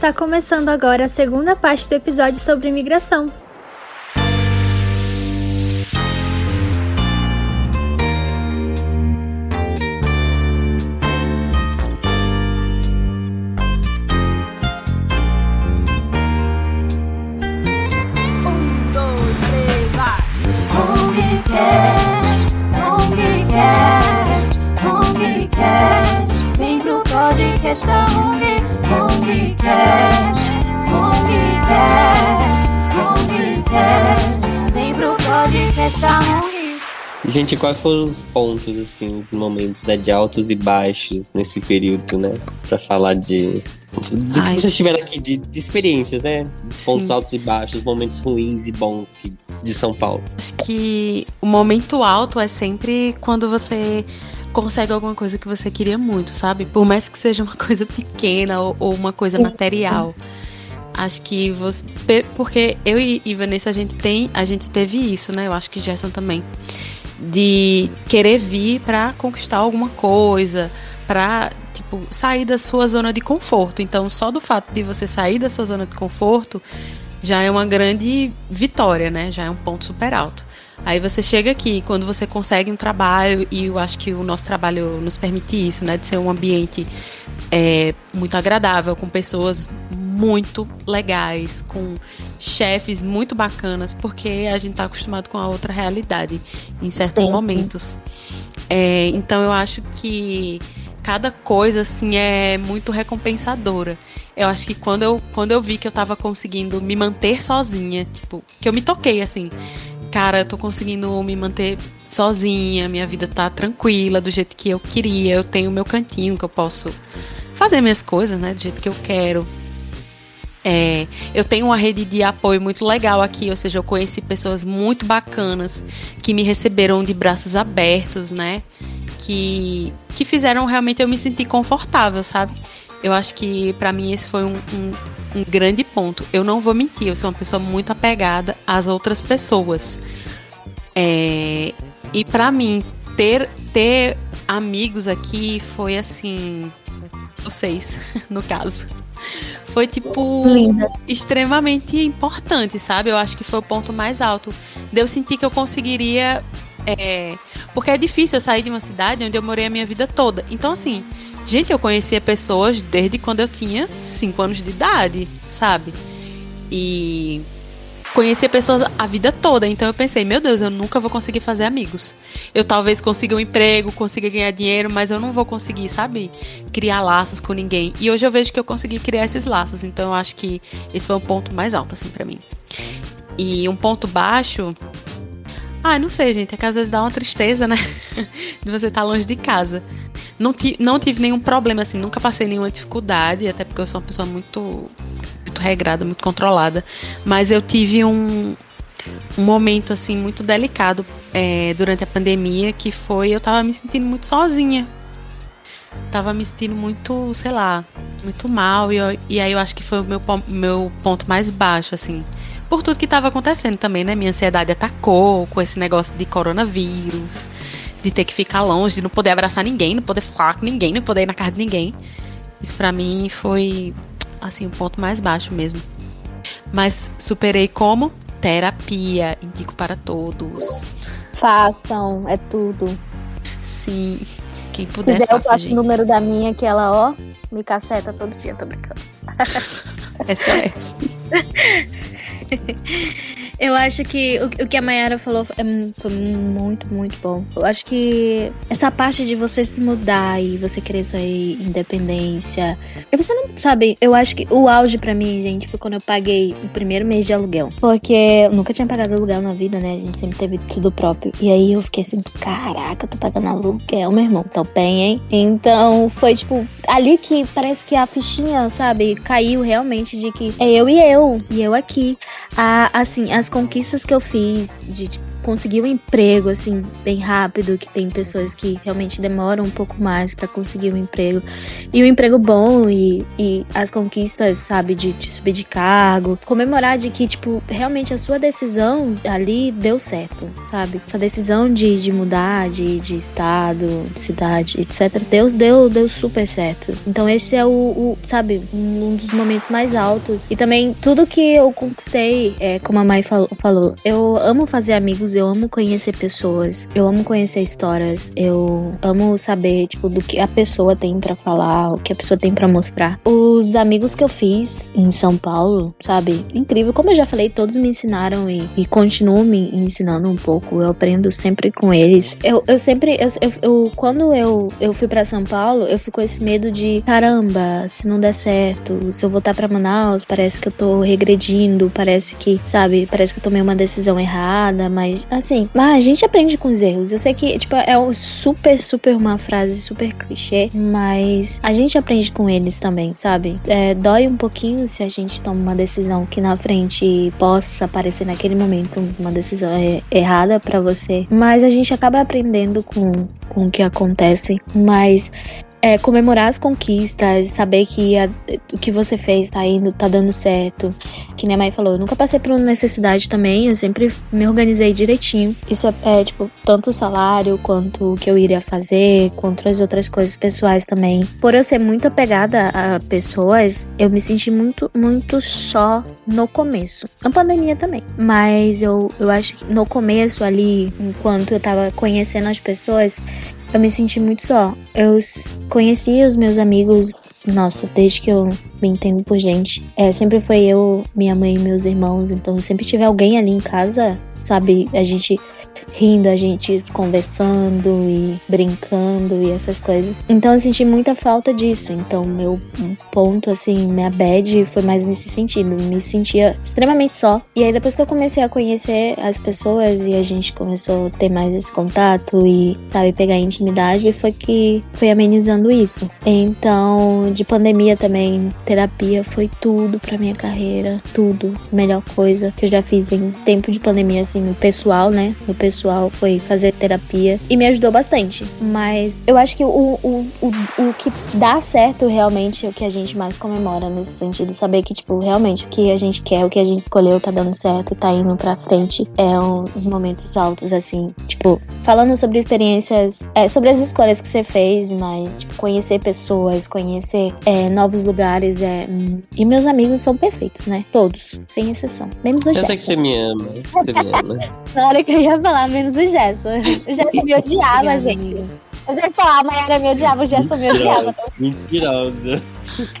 Está começando agora a segunda parte do episódio sobre imigração. Gente, quais foram os pontos, assim, os momentos né, de altos e baixos nesse período, né? Pra falar de. De Ai. que vocês tiveram aqui de, de experiências, né? Os pontos Sim. altos e baixos, momentos ruins e bons aqui de São Paulo. Acho que o momento alto é sempre quando você consegue alguma coisa que você queria muito, sabe? Por mais que seja uma coisa pequena ou, ou uma coisa material. Acho que você. Porque eu e, e Vanessa, a gente tem. A gente teve isso, né? Eu acho que Gerson também. De querer vir pra conquistar alguma coisa, pra, tipo, sair da sua zona de conforto. Então, só do fato de você sair da sua zona de conforto já é uma grande vitória, né? Já é um ponto super alto. Aí você chega aqui, quando você consegue um trabalho, e eu acho que o nosso trabalho nos permite isso, né? De ser um ambiente é, muito agradável, com pessoas muito legais, com chefes muito bacanas, porque a gente tá acostumado com a outra realidade em certos Sim. momentos. É, então eu acho que cada coisa assim é muito recompensadora. Eu acho que quando eu, quando eu vi que eu tava conseguindo me manter sozinha, tipo, que eu me toquei assim, cara, eu tô conseguindo me manter sozinha, minha vida tá tranquila, do jeito que eu queria, eu tenho meu cantinho que eu posso fazer minhas coisas, né, do jeito que eu quero. É, eu tenho uma rede de apoio muito legal aqui, ou seja, eu conheci pessoas muito bacanas que me receberam de braços abertos, né? Que, que fizeram realmente eu me sentir confortável, sabe? Eu acho que pra mim esse foi um, um, um grande ponto. Eu não vou mentir, eu sou uma pessoa muito apegada às outras pessoas. É, e pra mim ter ter amigos aqui foi assim, vocês, no caso. Foi tipo Linda. extremamente importante, sabe? Eu acho que foi o ponto mais alto. De eu sentir que eu conseguiria. é, Porque é difícil eu sair de uma cidade onde eu morei a minha vida toda. Então, assim, gente, eu conhecia pessoas desde quando eu tinha 5 anos de idade, sabe? E conhecia pessoas a vida toda. Então eu pensei, meu Deus, eu nunca vou conseguir fazer amigos. Eu talvez consiga um emprego, consiga ganhar dinheiro, mas eu não vou conseguir, sabe? Criar laços com ninguém. E hoje eu vejo que eu consegui criar esses laços. Então eu acho que esse foi o ponto mais alto, assim, pra mim. E um ponto baixo. Ah, não sei, gente. É que às vezes dá uma tristeza, né? de você estar longe de casa. Não, ti- não tive nenhum problema, assim. Nunca passei nenhuma dificuldade. Até porque eu sou uma pessoa muito, muito regrada, muito controlada. Mas eu tive um, um momento, assim, muito delicado é, durante a pandemia. Que foi eu tava me sentindo muito sozinha. Tava me sentindo muito, sei lá, muito mal. E, eu- e aí eu acho que foi o meu, meu ponto mais baixo, assim por tudo que estava acontecendo também, né? Minha ansiedade atacou com esse negócio de coronavírus, de ter que ficar longe, de não poder abraçar ninguém, não poder falar com ninguém, não poder ir na casa de ninguém. Isso pra mim foi, assim, o ponto mais baixo mesmo. Mas superei como? Terapia, indico para todos. Façam, é tudo. Sim, quem puder, quiser, eu faça, passo o número da minha, que ela, ó, me caceta todo dia, tô brincando. SOS. Eu acho que o, o que a Mayara falou é foi muito, muito bom. Eu acho que essa parte de você se mudar e você querer sua independência. Você não sabe, eu acho que o auge pra mim, gente, foi quando eu paguei o primeiro mês de aluguel. Porque eu nunca tinha pagado aluguel na vida, né? A gente sempre teve tudo próprio. E aí eu fiquei assim, caraca, tô pagando aluguel, meu irmão. Tô bem, hein? Então foi tipo, ali que parece que a fichinha, sabe, caiu realmente de que é eu e eu, e eu aqui. A, assim, as conquistas que eu fiz de tipo, conseguir um emprego, assim, bem rápido, que tem pessoas que realmente demoram um pouco mais pra conseguir um emprego. E um emprego bom e, e as conquistas, sabe, de, de subir de cargo. Comemorar de que, tipo, realmente a sua decisão ali deu certo, sabe? Sua decisão de, de mudar de, de estado, de cidade, etc. Deus deu, deu super certo. Então esse é o, o, sabe, um dos momentos mais altos. E também tudo que eu conquistei, é, como a Mai falou, falou, eu amo fazer amigos, eu amo conhecer pessoas, eu amo conhecer histórias, eu amo saber, tipo, do que a pessoa tem para falar, o que a pessoa tem para mostrar. Os amigos que eu fiz em São Paulo, sabe? Incrível. Como eu já falei, todos me ensinaram e, e continuam me ensinando um pouco. Eu aprendo sempre com eles. Eu, eu sempre, eu, eu, eu quando eu, eu fui para São Paulo, eu fui com esse medo de caramba, se não der certo, se eu voltar para Manaus, parece que eu tô regredindo, parece que, sabe, parece que eu tomei uma decisão errada, mas assim, mas a gente aprende com os erros. Eu sei que, tipo, é super, super uma frase super clichê, mas a gente aprende com eles também, sabe? É, dói um pouquinho se a gente toma uma decisão que na frente possa parecer naquele momento uma decisão é, errada para você, mas a gente acaba aprendendo com, com o que acontece, mas é, comemorar as conquistas, saber que a, o que você fez tá indo, tá dando certo. Que nem a mãe falou, eu nunca passei por necessidade também, eu sempre me organizei direitinho. Isso é, é, tipo, tanto o salário, quanto o que eu iria fazer, quanto as outras coisas pessoais também. Por eu ser muito apegada a pessoas, eu me senti muito, muito só no começo. Na pandemia também. Mas eu, eu acho que no começo ali, enquanto eu tava conhecendo as pessoas, eu me senti muito só. Eu conheci os meus amigos, nossa, desde que eu me entendo por gente. É, sempre foi eu, minha mãe e meus irmãos. Então sempre tive alguém ali em casa, sabe? A gente rindo, a gente conversando e brincando e essas coisas. Então eu senti muita falta disso. Então meu ponto, assim, minha bad foi mais nesse sentido. Me sentia extremamente só. E aí depois que eu comecei a conhecer as pessoas e a gente começou a ter mais esse contato e, sabe, pegar intimidade, foi que foi amenizando isso. Então, de pandemia também, terapia foi tudo pra minha carreira. Tudo. Melhor coisa que eu já fiz em tempo de pandemia, assim, no pessoal, né? No pessoal pessoal foi fazer terapia e me ajudou bastante. Mas eu acho que o, o, o, o que dá certo realmente é o que a gente mais comemora nesse sentido. Saber que, tipo, realmente o que a gente quer, o que a gente escolheu tá dando certo, tá indo pra frente. É um dos momentos altos, assim. Tipo, falando sobre experiências, é, sobre as escolhas que você fez, mas, tipo, conhecer pessoas, conhecer é, novos lugares. É, e meus amigos são perfeitos, né? Todos, sem exceção. Menos o Eu sei que você me ama. Você me ama. Na hora que eu ia falar, menos o Gerson. O Gerson me odiava, gente. Eu já ia falar, a Mayara me odiava, o Gerson me odiava. Mentirosa.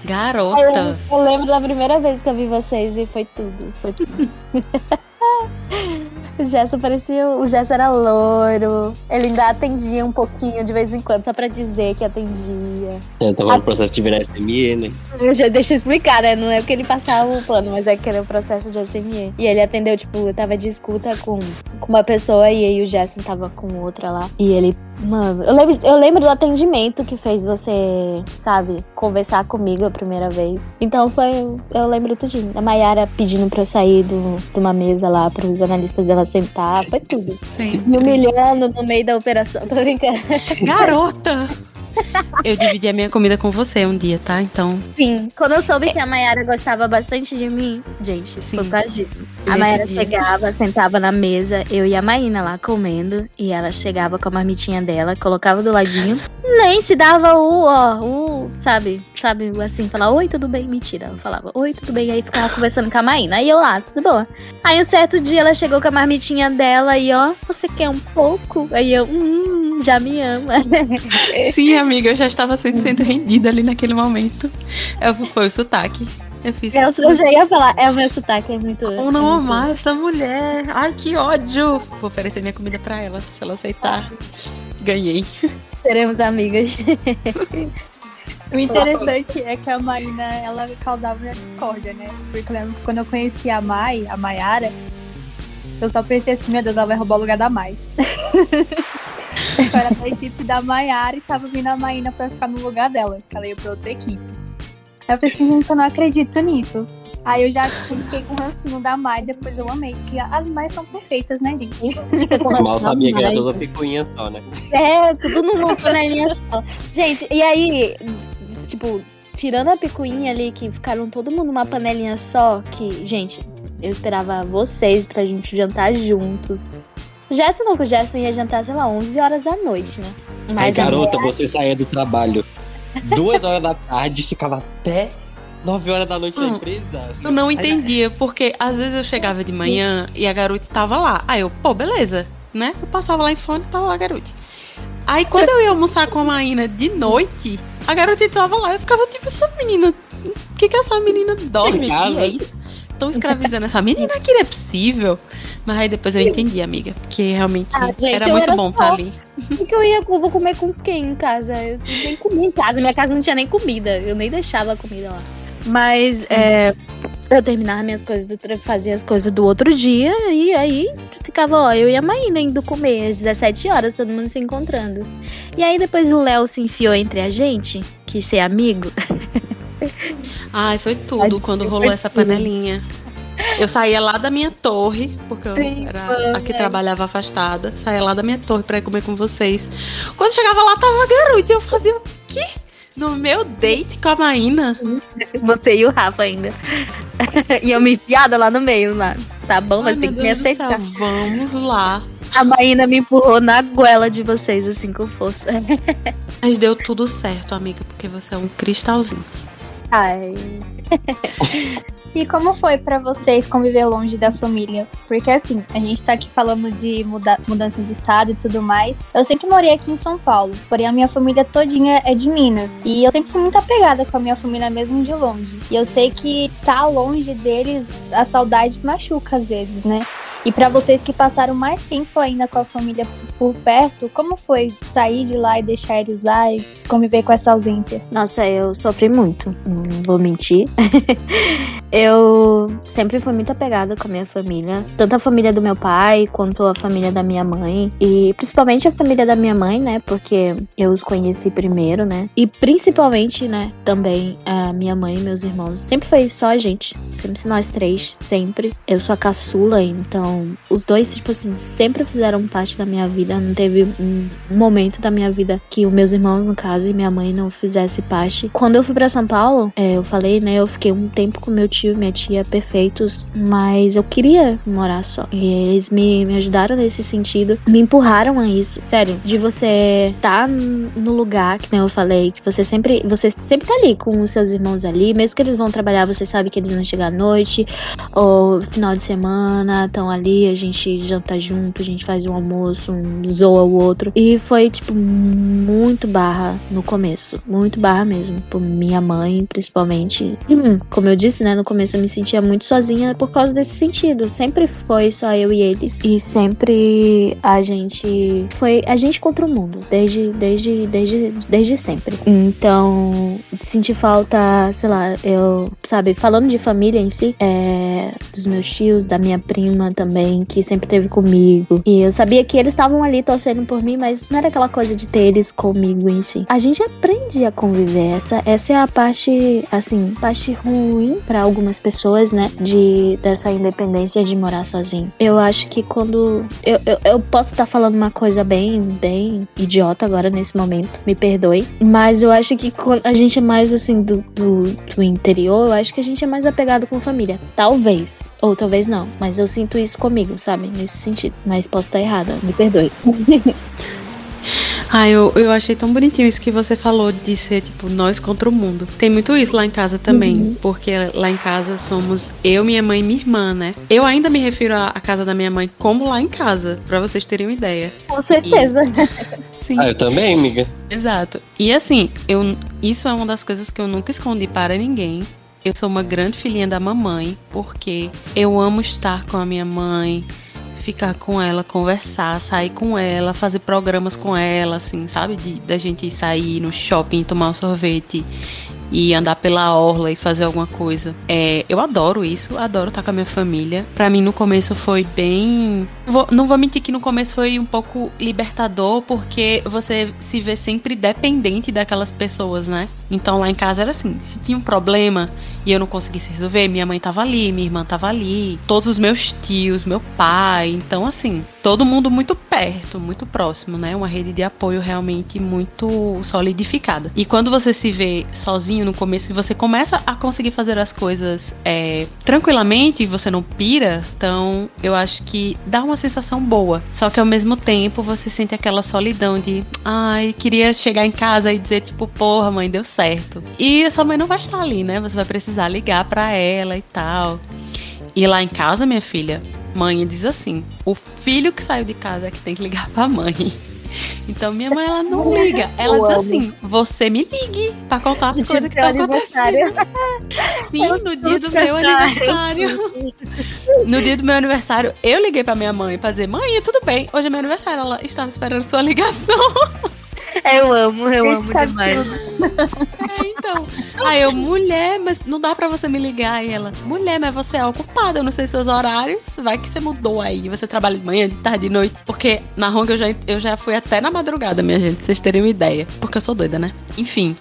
Garota. Eu lembro da primeira vez que eu vi vocês e foi tudo. Foi tudo. o Gerson parecia. O Gerson era loiro. Ele ainda atendia um pouquinho de vez em quando, só pra dizer que atendia. Eu tava no processo de virar SME, né? Eu já, deixa eu explicar, né? Não é porque ele passava o plano, mas é que era o processo de SME. E ele atendeu, tipo, eu tava de escuta com, com uma pessoa e aí o Gerson tava com outra lá. E ele, mano, eu lembro, eu lembro do atendimento que fez você, sabe, conversar comigo a primeira vez. Então foi, eu lembro tudinho. A Mayara pedindo pra eu sair do, de uma mesa lá pros analistas dela sentar, foi tudo. Sim. Me humilhando no meio da operação, tô brincando. Garota! Eu dividi a minha comida com você um dia, tá? Então, Sim, quando eu soube que a Mayara gostava bastante de mim, gente, Sim. foi por causa disso. A Mayara dia? chegava, sentava na mesa, eu e a Maína lá comendo, e ela chegava com a marmitinha dela, colocava do ladinho, nem se dava o, ó, o, sabe, sabe, assim, falar, oi, tudo bem? Mentira, ela falava, oi, tudo bem? Aí ficava conversando com a Maína, aí eu lá, tudo boa. Aí um certo dia ela chegou com a marmitinha dela e ó, você quer um pouco? Aí eu, hum, já me ama. sim, amiga, eu já estava sendo, sendo rendida ali naquele momento. Eu, foi o sotaque. Eu fiz. Eu, eu já ia falar, é o meu sotaque, é muito. Como não é muito- amar essa mulher? Ai, que ódio! Vou oferecer minha comida pra ela, se ela aceitar. Ganhei. Seremos amigas. O interessante é que a Marina, ela causava minha discórdia, né? Porque eu lembro que quando eu conheci a Mai, a Maiara, eu só pensei assim, meu Deus, ela vai roubar o lugar da Mai. eu era da equipe da Maiara e tava vindo a Maína pra ficar no lugar dela, que ela ia pra outra equipe. Eu falei assim, gente, eu não acredito nisso. Aí eu já fiquei com o rancinho da Mai, depois eu amei. Porque as Mai são perfeitas, né, gente? Fica com Mal sabia que era duas picuinhas só, né? É, tudo numa panelinha só. Gente, e aí, tipo, tirando a picuinha ali, que ficaram todo mundo numa panelinha só, que, gente, eu esperava vocês pra gente jantar juntos. O Gerson não, que o Gerson ia jantar, sei lá, 11 horas da noite, né? Mas a garota, você saía do trabalho duas horas da tarde, ficava até nove horas da noite na Hum, empresa. Eu não entendia, porque às vezes eu chegava de manhã e a garota tava lá. Aí eu, pô, beleza, né? Eu passava lá em fone e tava lá a garota. Aí quando eu ia almoçar com a Maína de noite, a garota tava lá. Eu ficava tipo, essa menina. O que que essa menina dorme aqui? É isso? Estão escravizando essa menina aqui, não é possível. Mas aí depois eu entendi, amiga. Porque realmente Ah, gente, era muito era bom só- estar ali. O que eu ia, eu vou comer com quem em casa? Eu nem comi em casa, minha casa não tinha nem comida, eu nem deixava a comida lá. Mas é, eu terminava minhas coisas, do, fazia as coisas do outro dia e aí ficava, ó, eu e a Maína indo comer às 17 horas, todo mundo se encontrando. E aí depois o Léo se enfiou entre a gente, quis ser amigo. Ai, foi tudo Ai, quando rolou essa tudo. panelinha. Eu saía lá da minha torre, porque eu Sim, era foi, a que trabalhava afastada. Saía lá da minha torre pra ir comer com vocês. Quando chegava lá, tava a garota e eu fazia o quê? No meu date com a Maína? Você e o Rafa ainda. e eu me enfiada lá no meio, lá. Tá bom, mas tem que me do céu, aceitar. Vamos lá. A Maína me empurrou na goela de vocês, assim, com força. Mas deu tudo certo, amiga, porque você é um cristalzinho. Ai. E como foi pra vocês conviver longe da família? Porque assim, a gente tá aqui falando de muda mudança de estado e tudo mais. Eu sempre morei aqui em São Paulo, porém a minha família todinha é de Minas. E eu sempre fui muito apegada com a minha família mesmo de longe. E eu sei que tá longe deles, a saudade machuca às vezes, né? E pra vocês que passaram mais tempo ainda com a família por perto, como foi sair de lá e deixar eles lá e conviver com essa ausência? Nossa, eu sofri muito, não vou mentir. eu sempre fui muito apegada com a minha família, tanto a família do meu pai quanto a família da minha mãe, e principalmente a família da minha mãe, né? Porque eu os conheci primeiro, né? E principalmente, né, também a minha mãe e meus irmãos. Sempre foi só a gente, sempre nós três, sempre. Eu sou a caçula, então os dois, tipo assim, sempre fizeram parte da minha vida. Não teve um momento da minha vida que os meus irmãos, no caso, e minha mãe não fizesse parte. Quando eu fui pra São Paulo, é, eu falei, né? Eu fiquei um tempo com meu tio e minha tia perfeitos, mas eu queria morar só. E eles me, me ajudaram nesse sentido, me empurraram a isso. Sério, de você tá no lugar, que nem eu falei, que você sempre, você sempre tá ali com os seus irmãos ali, mesmo que eles vão trabalhar, você sabe que eles vão chegar à noite, ou final de semana, estão ali, a gente janta junto, a gente faz um almoço, um zoa o outro. E foi, tipo, muito barra no começo. Muito barra mesmo. Por minha mãe, principalmente. Hum, como eu disse, né, no começo eu me sentia muito sozinha por causa desse sentido. Sempre foi só eu e eles. E sempre a gente. Foi a gente contra o mundo. Desde, desde, desde, desde sempre. Então, senti falta, sei lá, eu, sabe, falando de família em si, é, dos meus tios, da minha prima também, que sempre teve comigo. E eu sabia que eles estavam ali torcendo por mim, mas não era aquela coisa de ter eles comigo em si. A gente aprende a conviver. Essa, essa é a parte, assim, parte ruim pra algumas pessoas, né? De dessa independência de morar sozinho. Eu acho que quando. Eu, eu, eu posso estar falando uma coisa bem, bem idiota agora nesse momento, me perdoe. Mas eu acho que quando a gente é mais assim do, do, do interior, eu acho que a gente é mais apegado com família. Talvez. Ou talvez não. Mas eu sinto isso comigo, sabe? Nesse sentido. Mas posso estar errada, me perdoe. Ah, eu, eu achei tão bonitinho isso que você falou de ser, tipo, nós contra o mundo. Tem muito isso lá em casa também, porque lá em casa somos eu, minha mãe e minha irmã, né? Eu ainda me refiro à casa da minha mãe como lá em casa, pra vocês terem uma ideia. Com certeza. Sim. Ah, eu também, amiga. Exato. E assim, eu, isso é uma das coisas que eu nunca escondi para ninguém. Eu sou uma grande filhinha da mamãe, porque eu amo estar com a minha mãe, ficar com ela, conversar, sair com ela, fazer programas com ela, assim, sabe? De, da gente sair no shopping, tomar um sorvete e andar pela orla e fazer alguma coisa. É, eu adoro isso, adoro estar com a minha família. Pra mim no começo foi bem Vou- não vou mentir que no começo foi um pouco libertador, porque você se vê sempre dependente daquelas pessoas, né? Então lá em casa era assim, se tinha um problema e eu não conseguisse resolver, minha mãe tava ali, minha irmã tava ali, todos os meus tios, meu pai, então assim, todo mundo muito perto, muito próximo, né? Uma rede de apoio realmente muito solidificada. E quando você se vê sozinho no começo e você começa a conseguir fazer as coisas é, tranquilamente, você não pira, então eu acho que dá uma sensação boa. Só que ao mesmo tempo você sente aquela solidão de, ai, queria chegar em casa e dizer tipo, porra, mãe, deu certo. E a sua mãe não vai estar ali, né? Você vai precisar ligar pra ela e tal. E lá em casa, minha filha, mãe diz assim: o filho que saiu de casa é que tem que ligar pra mãe. Então minha mãe ela não liga, ela Eu diz amo. assim: você me ligue pra contar as coisas que seu estão acontecendo. Sim, no dia do meu aniversário. No dia do meu aniversário, eu liguei pra minha mãe pra dizer: mãe, tudo bem, hoje é meu aniversário. Ela estava esperando sua ligação. Eu amo, eu Gente, amo sabe demais. Então. Aí eu, mulher, mas não dá pra você me ligar. E ela, mulher, mas você é ocupada, eu não sei seus horários. Vai que você mudou aí. Você trabalha de manhã, de tarde, de noite. Porque na Hong eu já, eu já fui até na madrugada, minha gente, pra vocês terem uma ideia. Porque eu sou doida, né? Enfim.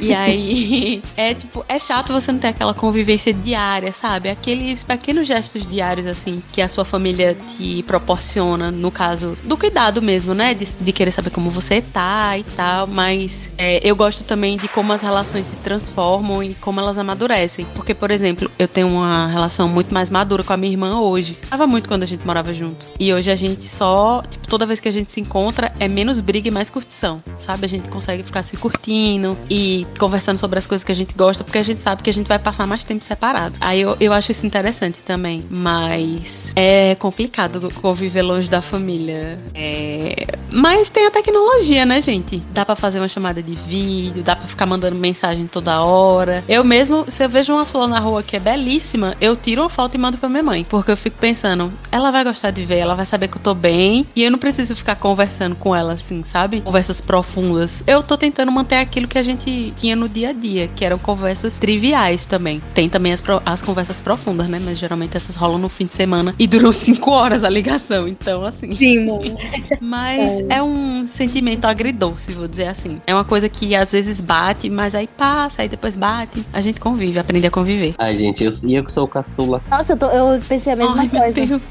E aí, é tipo, é chato você não ter aquela convivência diária, sabe? Aqueles pequenos gestos diários, assim, que a sua família te proporciona, no caso do cuidado mesmo, né? De, de querer saber como você tá e tal. Mas é, eu gosto também de como as relações se transformam e como elas amadurecem. Porque, por exemplo, eu tenho uma relação muito mais madura com a minha irmã hoje. Tava muito quando a gente morava junto. E hoje a gente só, tipo, toda vez que a gente se encontra, é menos briga e mais curtição, sabe? A gente consegue ficar se curtindo e conversando sobre as coisas que a gente gosta, porque a gente sabe que a gente vai passar mais tempo separado. Aí eu, eu acho isso interessante também. Mas é complicado conviver longe da família. É... Mas tem a tecnologia, né, gente? Dá pra fazer uma chamada de vídeo, dá pra ficar mandando mensagem toda hora. Eu mesmo, se eu vejo uma flor na rua que é belíssima, eu tiro uma foto e mando pra minha mãe. Porque eu fico pensando, ela vai gostar de ver, ela vai saber que eu tô bem. E eu não preciso ficar conversando com ela assim, sabe? Conversas profundas. Eu tô tentando manter aquilo que a gente tinha no dia a dia, que eram conversas triviais também. Tem também as, as conversas profundas, né? Mas geralmente essas rolam no fim de semana e duram cinco horas a ligação. Então, assim. Sim, mano. Mas é um sentimento agridoce, vou dizer assim. É uma coisa que às vezes bate, mas aí passa, aí depois bate. A gente convive, aprende a conviver. Ai, gente, eu, e eu que sou o caçula. Nossa, eu, tô- eu pensei a mesma Ai, meu coisa. Deus.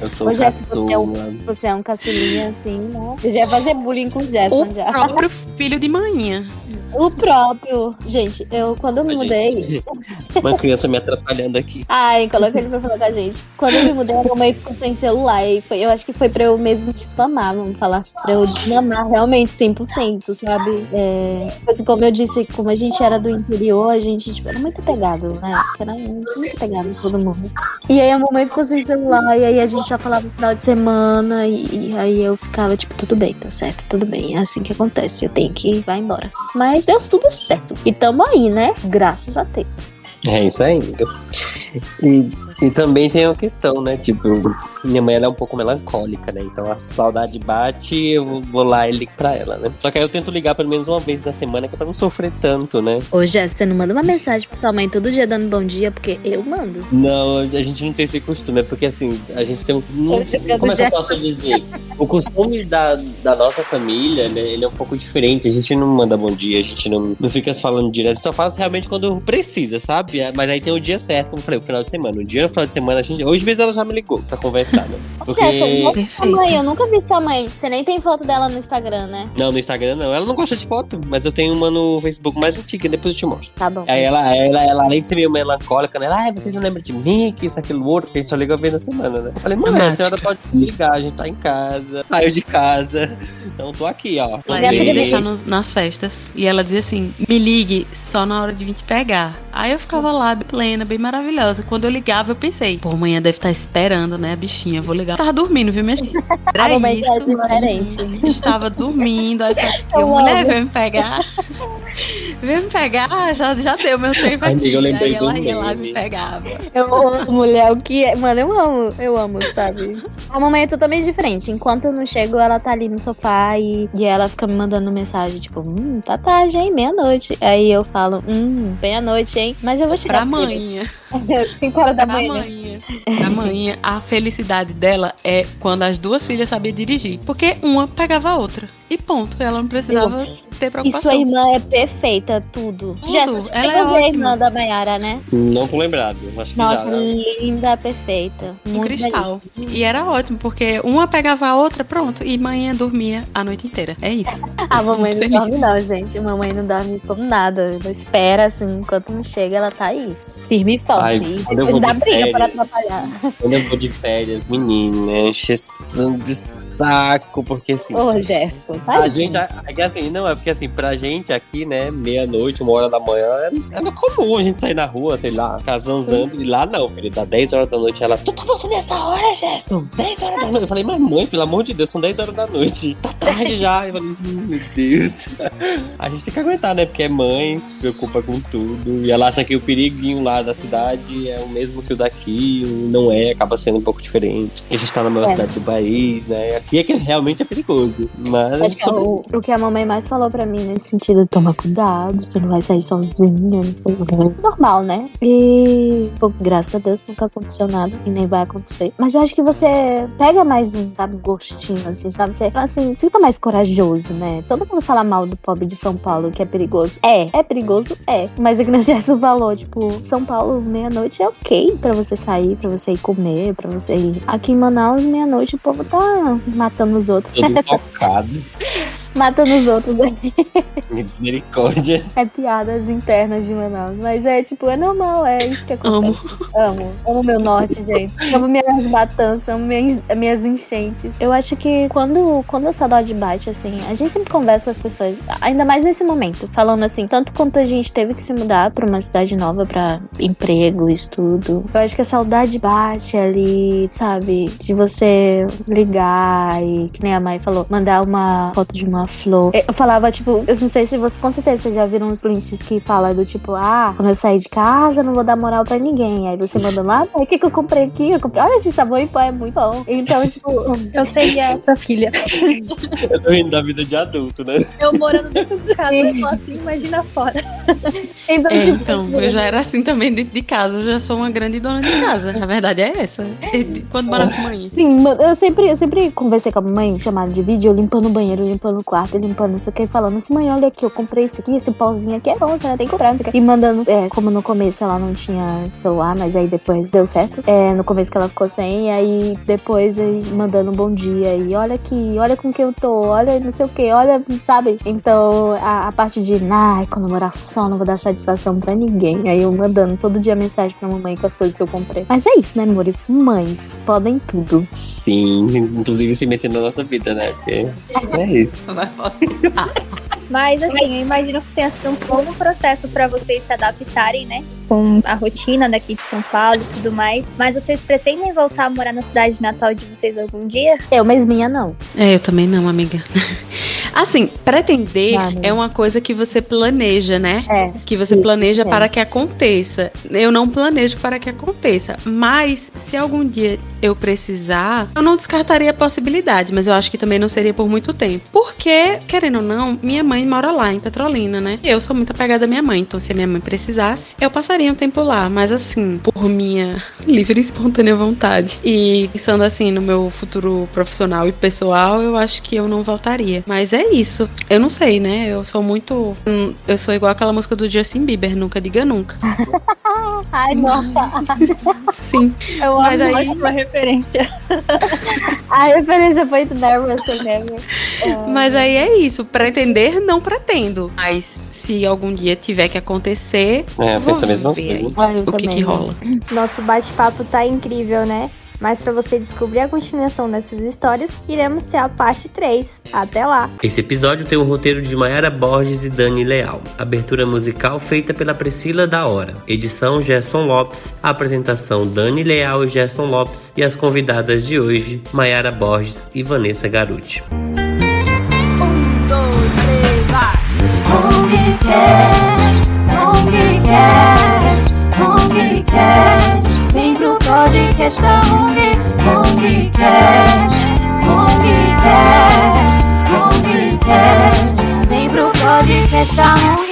Eu sou o Jéssica, você é um-. Você é um caçulinha, assim, né? Eu já ia fazer bullying com o O Jefferson já. próprio filho de manhã. O próprio. Gente, eu quando eu me mudei. gente. Uma criança me atrapalhando aqui. Ai, coloca ele pra falar com a gente. Quando eu me mudei, a mamãe ficou sem celular. E foi, eu acho que foi pra eu mesmo desmamar, vamos falar. Pra eu desmamar realmente 100%, sabe? É, assim, como eu disse, como a gente era do interior, a gente tipo, era muito apegado, né? Porque Era muito apegado com todo mundo. E aí a mamãe ficou sem celular. E aí a gente só falava no final de semana. E, e aí eu ficava tipo, tudo bem, tá certo, tudo bem. É assim que acontece. Eu tenho que ir, vai embora. Mas deu tudo certo. E tamo aí, né? Graças a Deus. É isso aí. E, e também tem uma questão, né? Tipo, minha mãe ela é um pouco melancólica, né? Então a saudade bate eu vou- lá e ligo pra ela, né? Só que aí eu tento ligar pelo menos uma vez na semana, que é pra não sofrer tanto, né? Ô, Jess, você não manda uma mensagem pra sua mãe todo dia dando bom dia, porque eu mando. Não, a gente não tem esse costume, é porque assim, a gente tem um. não- como é que eu posso dizer? O costume da, da nossa família, né, ele é um pouco diferente. A gente não manda bom dia, a gente não, não fica falando direto, só faz realmente quando precisa, sabe? Mas aí tem o dia certo, como eu falei, o final de semana. O dia no final de semana, a gente. Hoje mesmo ela já me ligou pra conversar, né? Porque. Mãe, eu nunca vi sua mãe. Você nem tem foto dela no Instagram, né? Não, no Instagram não. Ela não gosta de foto, mas eu tenho uma no Facebook mais antiga, depois eu te mostro. Tá bom. Aí ela, ela, ela, além de ser meio melancólica, né? Ela, ah, vocês não lembram de mim, que isso, aquilo, outro, que a gente só liga uma vez na semana, né? Eu falei, mãe, a senhora pode ligar, a gente tá em casa, saiu de casa. Então tô aqui, ó. Ela ia me deixar no- nas festas. E ela dizia assim: me ligue só na hora de vir te pegar. Aí eu ficava lá, bem plena, bem maravilhosa. Quando eu ligava, eu pensei: pô, amanhã deve estar esperando, né, a bichinha? Vou ligar. Tava dormindo, viu, minha filha? Era A mamãe é isso. diferente. Estava dormindo. Aí eu mulher veio me pegar. Vem me pegar, ah, já, já deu meu tempo Amiga, aqui. eu lembrei Aí ela do ia lá e me pegava. Eu amo mulher, o que é. Mano, eu amo, eu amo, sabe? A mamãe é totalmente diferente. Enquanto eu não chego, ela tá ali no sofá e, e ela fica me mandando mensagem, tipo, hum, tá tarde, hein? Meia-noite. Aí eu falo, hum, meia-noite, hein? Mas eu vou chegar Pra filha. mãe. 5 horas da Pra manhã. mãe. A mãe, a felicidade dela é quando as duas filhas sabiam dirigir. Porque uma pegava a outra. E ponto. Ela não precisava ter E preocupação. sua irmã é perfeita, tudo. Tudo, Jéssica, você ela é a ver a ótima. irmã da Mayara, né? Não tô lembrado, acho que Nossa, já. né? linda, perfeita. Um Muito cristal. E era ótimo, porque uma pegava a outra, pronto. E mãe dormia a noite inteira. É isso. A mamãe não dorme não, gente. Mamãe não dorme como nada. Ela espera, assim, enquanto não chega, ela tá aí. Firme e forte. Ai, e quando eu depois vou dá de briga férias. para atrapalhar. Quando eu vou de férias, menina, encheção de saco, porque assim. Ô, Gerson, A gente, é assim, não, é porque assim, pra gente aqui, né, meia-noite, uma hora da manhã, é, é comum a gente sair na rua, sei lá, casanzando, e lá não, filho, dá 10 horas da noite, ela, tu tá voltando nessa hora, Gerson? 10 horas da noite. Eu falei, mas mãe, pelo amor de Deus, são 10 horas da noite, tá tarde já. Eu falei, hum, meu Deus. A gente tem que aguentar, né, porque é mãe, se preocupa com tudo, e ela acha que o periguinho lá da cidade é o mesmo que o daqui, não é, acaba sendo um pouco diferente, porque a gente tá na maior É. cidade do país, né, aqui é que realmente é perigoso, mas sobre- o, o que a mamãe mais falou pra mim nesse sentido, toma cuidado, você não vai sair sozinha, não sei o quê. Normal, né? E, pô, graças a Deus nunca aconteceu nada e nem vai acontecer. Mas eu acho que você pega mais um, sabe, gostinho, assim, sabe? Você fala assim, você fica mais corajoso, né? Todo mundo fala mal do pobre de São Paulo, que é perigoso. É, é perigoso, é. Mas nem o falou, tipo, São Paulo, meia-noite é ok pra você sair, pra você ir comer, pra você ir. Aqui em Manaus, meia-noite, o povo tá matando os outros. todo focado. Matando os outros. né? Misericórdia. É piadas internas de Manaus. Mas é tipo, é normal, é isso que Amo. acontece. Amo. Amo meu norte, gente. Amo minhas batanças, amo minhas, minhas enchentes. Eu acho que quando, quando a saudade bate, assim, a gente sempre conversa com as pessoas, ainda mais nesse momento, falando assim, tanto quanto a gente teve que se mudar pra uma cidade nova pra emprego, estudo. Eu acho que a saudade bate ali, sabe? De você ligar e, que nem a Mai falou, mandar uma foto de uma flor. Eu falava, tipo, eu não sei se você, com certeza, vocês já viram uns prints que fala do tipo, ah, quando eu sair de casa, eu não vou dar moral pra ninguém. Aí você manda lá, o que que eu comprei aqui? Eu comprei, olha esse sabão em pó, é muito bom. Então, tipo, Eu seria essa filha. Eu tô rindo da vida de adulto, né? Eu morando dentro de casa, eu sou assim, imagina fora. então, É, tipo, então, eu já era assim também dentro de casa. Eu já sou uma grande dona de casa. A verdade é essa. Quando mora com mãe. Sim, eu sempre, eu sempre conversei com a mamãe, chamada de vídeo, eu limpando o banheiro, limpando o quarto, limpando não sei o que, falando assim, mãe, olha aqui, eu comprei esse aqui, esse pauzinho aqui é bom, você tem que comprar. E mandando, é, como no começo ela não tinha celular, mas aí depois deu certo. É, no começo que ela ficou sem, aí depois aí, mandando um bom dia, e olha aqui, olha com que eu tô, olha não sei o que, olha, sabe? Então, a, a parte de, ai, comemoração, não vou dar satisfação pra ninguém. Aí eu mandando todo dia mensagem pra mamãe com as coisas que eu comprei. Mas é isso, né, amores? Mães podem tudo. Sim, inclusive se metendo na nossa vida, né? Porque é isso. Vai voltar. Mas assim, eu imagino que tenha sido um longo processo pra vocês se adaptarem, né? Com a rotina daqui de São Paulo e tudo mais. Mas vocês pretendem voltar a morar na cidade natal de vocês algum dia? Eu, mas minha não. É, eu também não, amiga. Assim, pretender Ah, não. é uma coisa que você planeja, né? É. Que você Isso, planeja é. para que aconteça. Eu não planejo para que aconteça. Mas, se algum dia eu precisar, eu não descartaria a possibilidade. Mas eu acho que também não seria por muito tempo. Porque, querendo ou não, minha mãe mora lá em Petrolina, né? Eu sou muito apegada à minha mãe. Então, se a minha mãe precisasse, eu passaria um tempo lá. Mas, assim, por minha livre e espontânea vontade. E pensando assim no meu futuro profissional e pessoal, eu acho que eu não voltaria. Mas é isso. Eu não sei, né? Eu sou muito. hum, Eu sou igual aquela música do Justin Bieber, nunca diga nunca. Ai, nossa. Sim. Eu Mas amo aí- ótima referência. A referência foi do Never Say Never. Mas aí é isso. Pretender, não pretendo. Mas se algum dia tiver que acontecer, É, eu penso a mesma coisa. o que, que rola. Nosso bate-papo tá incrível, né? Mas para você descobrir a continuação dessas histórias, iremos ter a parte 3. Até lá! Esse episódio tem o roteiro de Mayara Borges e Dani Leal. Abertura musical feita pela Priscila da Hora. Edição Gerson Lopes. Apresentação Dani Leal e Gerson Lopes. E as convidadas de hoje, Mayara Borges e Vanessa Garuti. Longcast, Longcast, Longcast. Vem pro podcast da Long, Longcast, Longcast, Longcast. Vem pro podcast da Long.